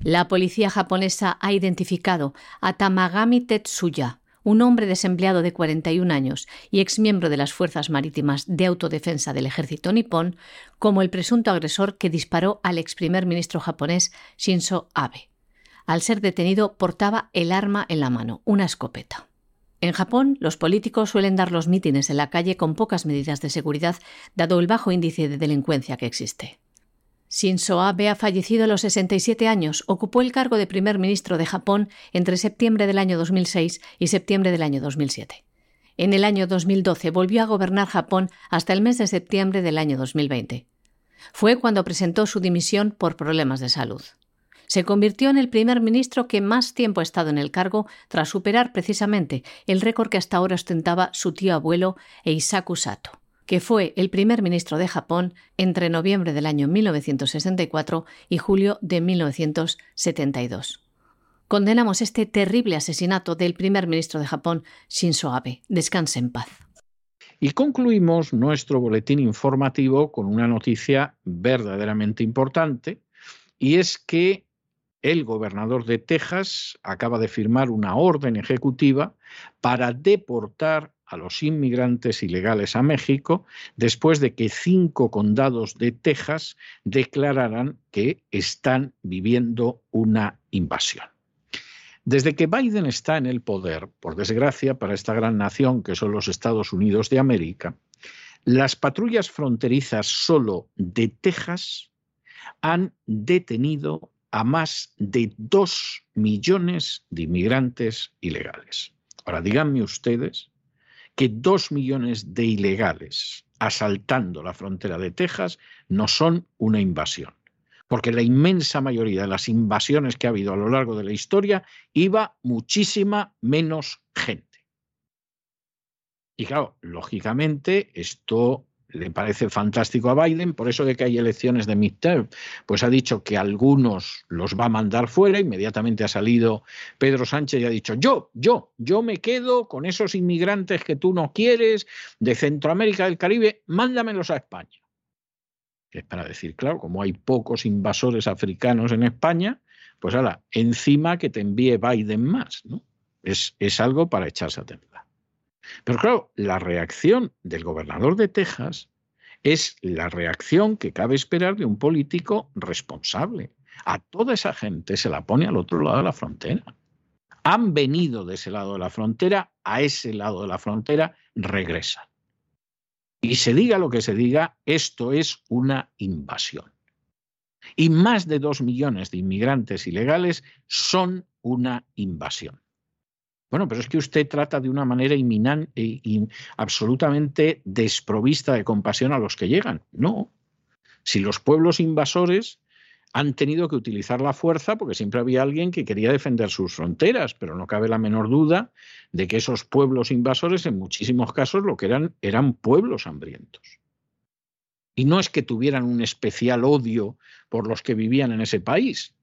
La policía japonesa ha identificado a Tamagami Tetsuya, un hombre desempleado de 41 años y exmiembro de las Fuerzas Marítimas de Autodefensa del ejército nipón, como el presunto agresor que disparó al ex primer ministro japonés Shinzo Abe. Al ser detenido portaba el arma en la mano, una escopeta. En Japón, los políticos suelen dar los mítines en la calle con pocas medidas de seguridad, dado el bajo índice de delincuencia que existe. Shinzo Abe ha fallecido a los 67 años. Ocupó el cargo de primer ministro de Japón entre septiembre del año 2006 y septiembre del año 2007. En el año 2012 volvió a gobernar Japón hasta el mes de septiembre del año 2020. Fue cuando presentó su dimisión por problemas de salud. Se convirtió en el primer ministro que más tiempo ha estado en el cargo tras superar precisamente el récord que hasta ahora ostentaba su tío abuelo Eisaku Sato, que fue el primer ministro de Japón entre noviembre del año 1964 y julio de 1972. Condenamos este terrible asesinato del primer ministro de Japón, Shinzo Abe. Descanse en paz. Y concluimos nuestro boletín informativo con una noticia verdaderamente importante, y es que el gobernador de Texas acaba de firmar una orden ejecutiva para deportar a los inmigrantes ilegales a México después de que cinco condados de Texas declararan que están viviendo una invasión. Desde que Biden está en el poder, por desgracia para esta gran nación que son los Estados Unidos de América, las patrullas fronterizas solo de Texas han detenido a más de dos millones de inmigrantes ilegales. Ahora, díganme ustedes que dos millones de ilegales asaltando la frontera de Texas no son una invasión, porque la inmensa mayoría de las invasiones que ha habido a lo largo de la historia iba muchísima menos gente. Y claro, lógicamente esto le parece fantástico a Biden, por eso de que hay elecciones de midterm, pues ha dicho que algunos los va a mandar fuera, inmediatamente ha salido Pedro Sánchez y ha dicho, yo, yo, yo me quedo con esos inmigrantes que tú no quieres de Centroamérica del Caribe, mándamelos a España. Es para decir, claro, como hay pocos invasores africanos en España, pues ahora, encima que te envíe Biden más, ¿no? Es, es algo para echarse a temblar. Pero claro, la reacción del gobernador de Texas es la reacción que cabe esperar de un político responsable. A toda esa gente se la pone al otro lado de la frontera. Han venido de ese lado de la frontera, a ese lado de la frontera regresan. Y se diga lo que se diga, esto es una invasión. Y más de dos millones de inmigrantes ilegales son una invasión. Bueno, pero es que usted trata de una manera inminente y absolutamente desprovista de compasión a los que llegan. No. Si los pueblos invasores han tenido que utilizar la fuerza porque siempre había alguien que quería defender sus fronteras, pero no cabe la menor duda de que esos pueblos invasores en muchísimos casos lo que eran eran pueblos hambrientos. Y no es que tuvieran un especial odio por los que vivían en ese país,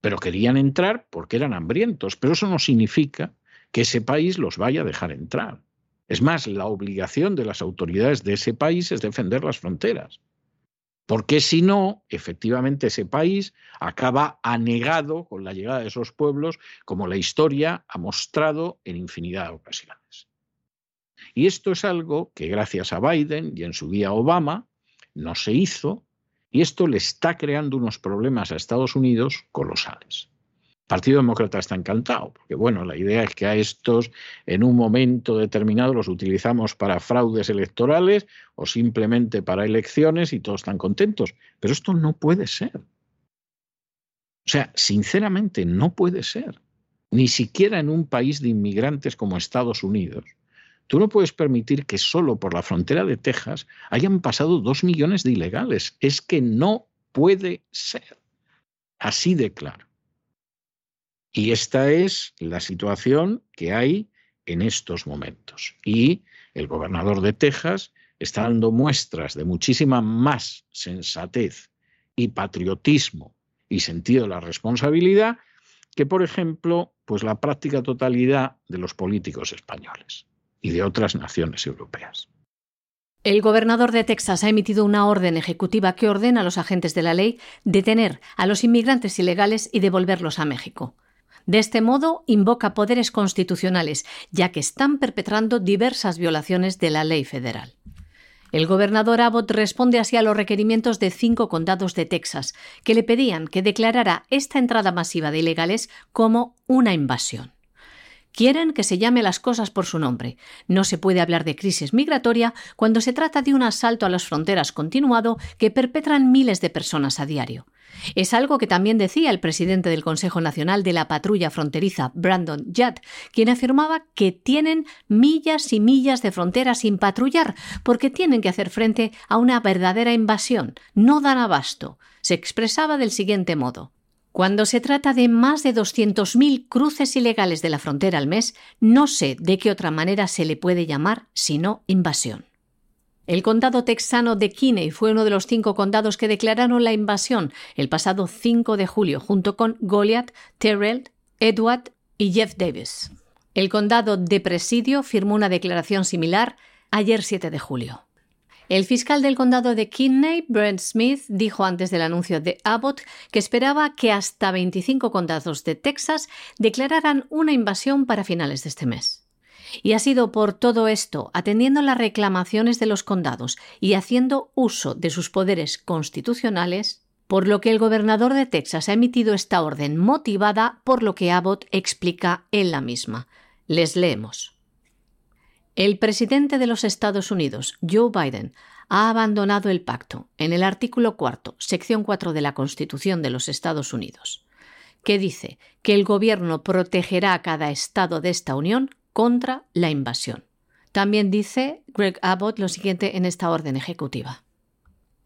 pero querían entrar porque eran hambrientos, pero eso no significa que ese país los vaya a dejar entrar. Es más, la obligación de las autoridades de ese país es defender las fronteras. Porque si no, efectivamente ese país acaba anegado con la llegada de esos pueblos, como la historia ha mostrado en infinidad de ocasiones. Y esto es algo que gracias a Biden y en su día Obama no se hizo, y esto le está creando unos problemas a Estados Unidos colosales. Partido Demócrata está encantado, porque bueno, la idea es que a estos en un momento determinado los utilizamos para fraudes electorales o simplemente para elecciones y todos están contentos. Pero esto no puede ser. O sea, sinceramente no puede ser. Ni siquiera en un país de inmigrantes como Estados Unidos. Tú no puedes permitir que solo por la frontera de Texas hayan pasado dos millones de ilegales. Es que no puede ser. Así de claro. Y esta es la situación que hay en estos momentos. Y el gobernador de Texas está dando muestras de muchísima más sensatez y patriotismo y sentido de la responsabilidad que, por ejemplo, pues la práctica totalidad de los políticos españoles y de otras naciones europeas. El gobernador de Texas ha emitido una orden ejecutiva que ordena a los agentes de la ley detener a los inmigrantes ilegales y devolverlos a México. De este modo, invoca poderes constitucionales, ya que están perpetrando diversas violaciones de la ley federal. El gobernador Abbott responde así a los requerimientos de cinco condados de Texas, que le pedían que declarara esta entrada masiva de ilegales como una invasión. Quieren que se llame las cosas por su nombre. No se puede hablar de crisis migratoria cuando se trata de un asalto a las fronteras continuado que perpetran miles de personas a diario. Es algo que también decía el presidente del Consejo Nacional de la Patrulla Fronteriza, Brandon Judd, quien afirmaba que tienen millas y millas de frontera sin patrullar porque tienen que hacer frente a una verdadera invasión. No dan abasto. Se expresaba del siguiente modo. Cuando se trata de más de 200.000 cruces ilegales de la frontera al mes, no sé de qué otra manera se le puede llamar sino invasión. El condado texano de Kinney fue uno de los cinco condados que declararon la invasión el pasado 5 de julio, junto con Goliath, Terrell, Edward y Jeff Davis. El condado de Presidio firmó una declaración similar ayer 7 de julio. El fiscal del condado de Kinney, Brent Smith, dijo antes del anuncio de Abbott que esperaba que hasta 25 condados de Texas declararan una invasión para finales de este mes. Y ha sido por todo esto, atendiendo las reclamaciones de los condados y haciendo uso de sus poderes constitucionales, por lo que el gobernador de Texas ha emitido esta orden motivada por lo que Abbott explica en la misma. Les leemos. El presidente de los Estados Unidos, Joe Biden, ha abandonado el pacto en el artículo cuarto, sección 4 de la Constitución de los Estados Unidos, que dice que el gobierno protegerá a cada estado de esta Unión contra la invasión. También dice Greg Abbott lo siguiente en esta orden ejecutiva.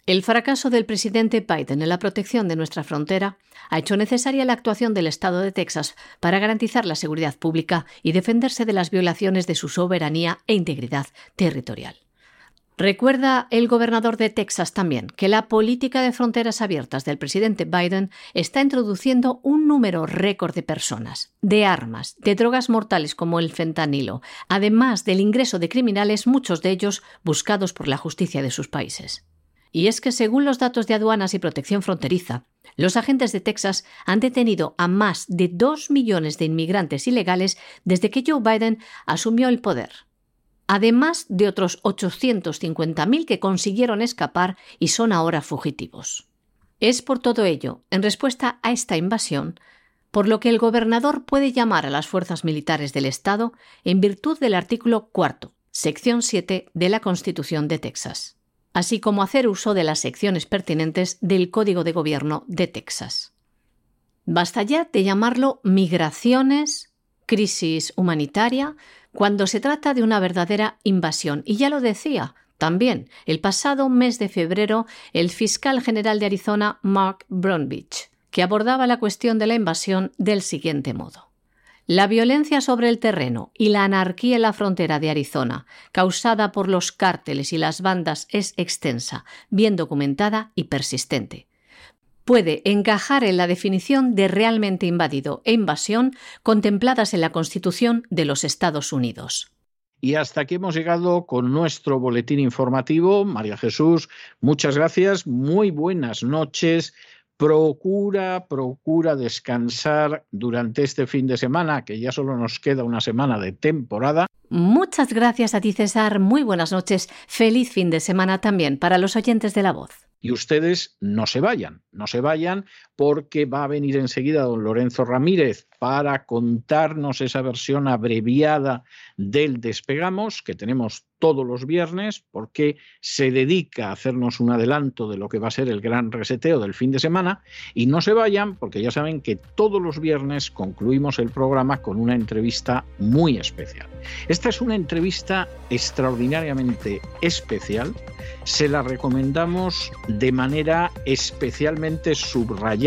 El fracaso del presidente Biden en la protección de nuestra frontera ha hecho necesaria la actuación del Estado de Texas para garantizar la seguridad pública y defenderse de las violaciones de su soberanía e integridad territorial. Recuerda el gobernador de Texas también que la política de fronteras abiertas del presidente Biden está introduciendo un número récord de personas, de armas, de drogas mortales como el fentanilo, además del ingreso de criminales, muchos de ellos buscados por la justicia de sus países. Y es que según los datos de aduanas y protección fronteriza, los agentes de Texas han detenido a más de dos millones de inmigrantes ilegales desde que Joe Biden asumió el poder. Además de otros 850.000 que consiguieron escapar y son ahora fugitivos. Es por todo ello, en respuesta a esta invasión, por lo que el gobernador puede llamar a las fuerzas militares del Estado en virtud del artículo 4, sección 7 de la Constitución de Texas, así como hacer uso de las secciones pertinentes del Código de Gobierno de Texas. Basta ya de llamarlo migraciones, crisis humanitaria, cuando se trata de una verdadera invasión. Y ya lo decía también el pasado mes de febrero el fiscal general de Arizona, Mark Bromwich, que abordaba la cuestión de la invasión del siguiente modo. La violencia sobre el terreno y la anarquía en la frontera de Arizona, causada por los cárteles y las bandas, es extensa, bien documentada y persistente puede encajar en la definición de realmente invadido e invasión contempladas en la Constitución de los Estados Unidos. Y hasta aquí hemos llegado con nuestro boletín informativo. María Jesús, muchas gracias, muy buenas noches. Procura, procura descansar durante este fin de semana, que ya solo nos queda una semana de temporada. Muchas gracias a ti, César. Muy buenas noches. Feliz fin de semana también para los oyentes de la voz. Y ustedes no se vayan, no se vayan porque va a venir enseguida don Lorenzo Ramírez para contarnos esa versión abreviada del Despegamos que tenemos todos los viernes porque se dedica a hacernos un adelanto de lo que va a ser el gran reseteo del fin de semana y no se vayan porque ya saben que todos los viernes concluimos el programa con una entrevista muy especial. Esta es una entrevista extraordinariamente especial, se la recomendamos de manera especialmente subrayada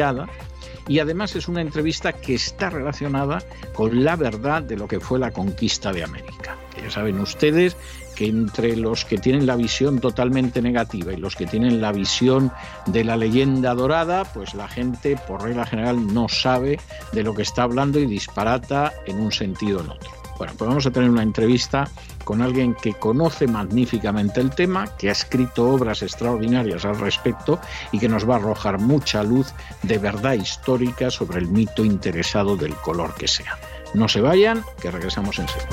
y además es una entrevista que está relacionada con la verdad de lo que fue la conquista de América. Ya saben ustedes que entre los que tienen la visión totalmente negativa y los que tienen la visión de la leyenda dorada, pues la gente por regla general no sabe de lo que está hablando y disparata en un sentido o en otro. Bueno, pues vamos a tener una entrevista con alguien que conoce magníficamente el tema, que ha escrito obras extraordinarias al respecto y que nos va a arrojar mucha luz de verdad histórica sobre el mito interesado del color que sea. No se vayan, que regresamos enseguida.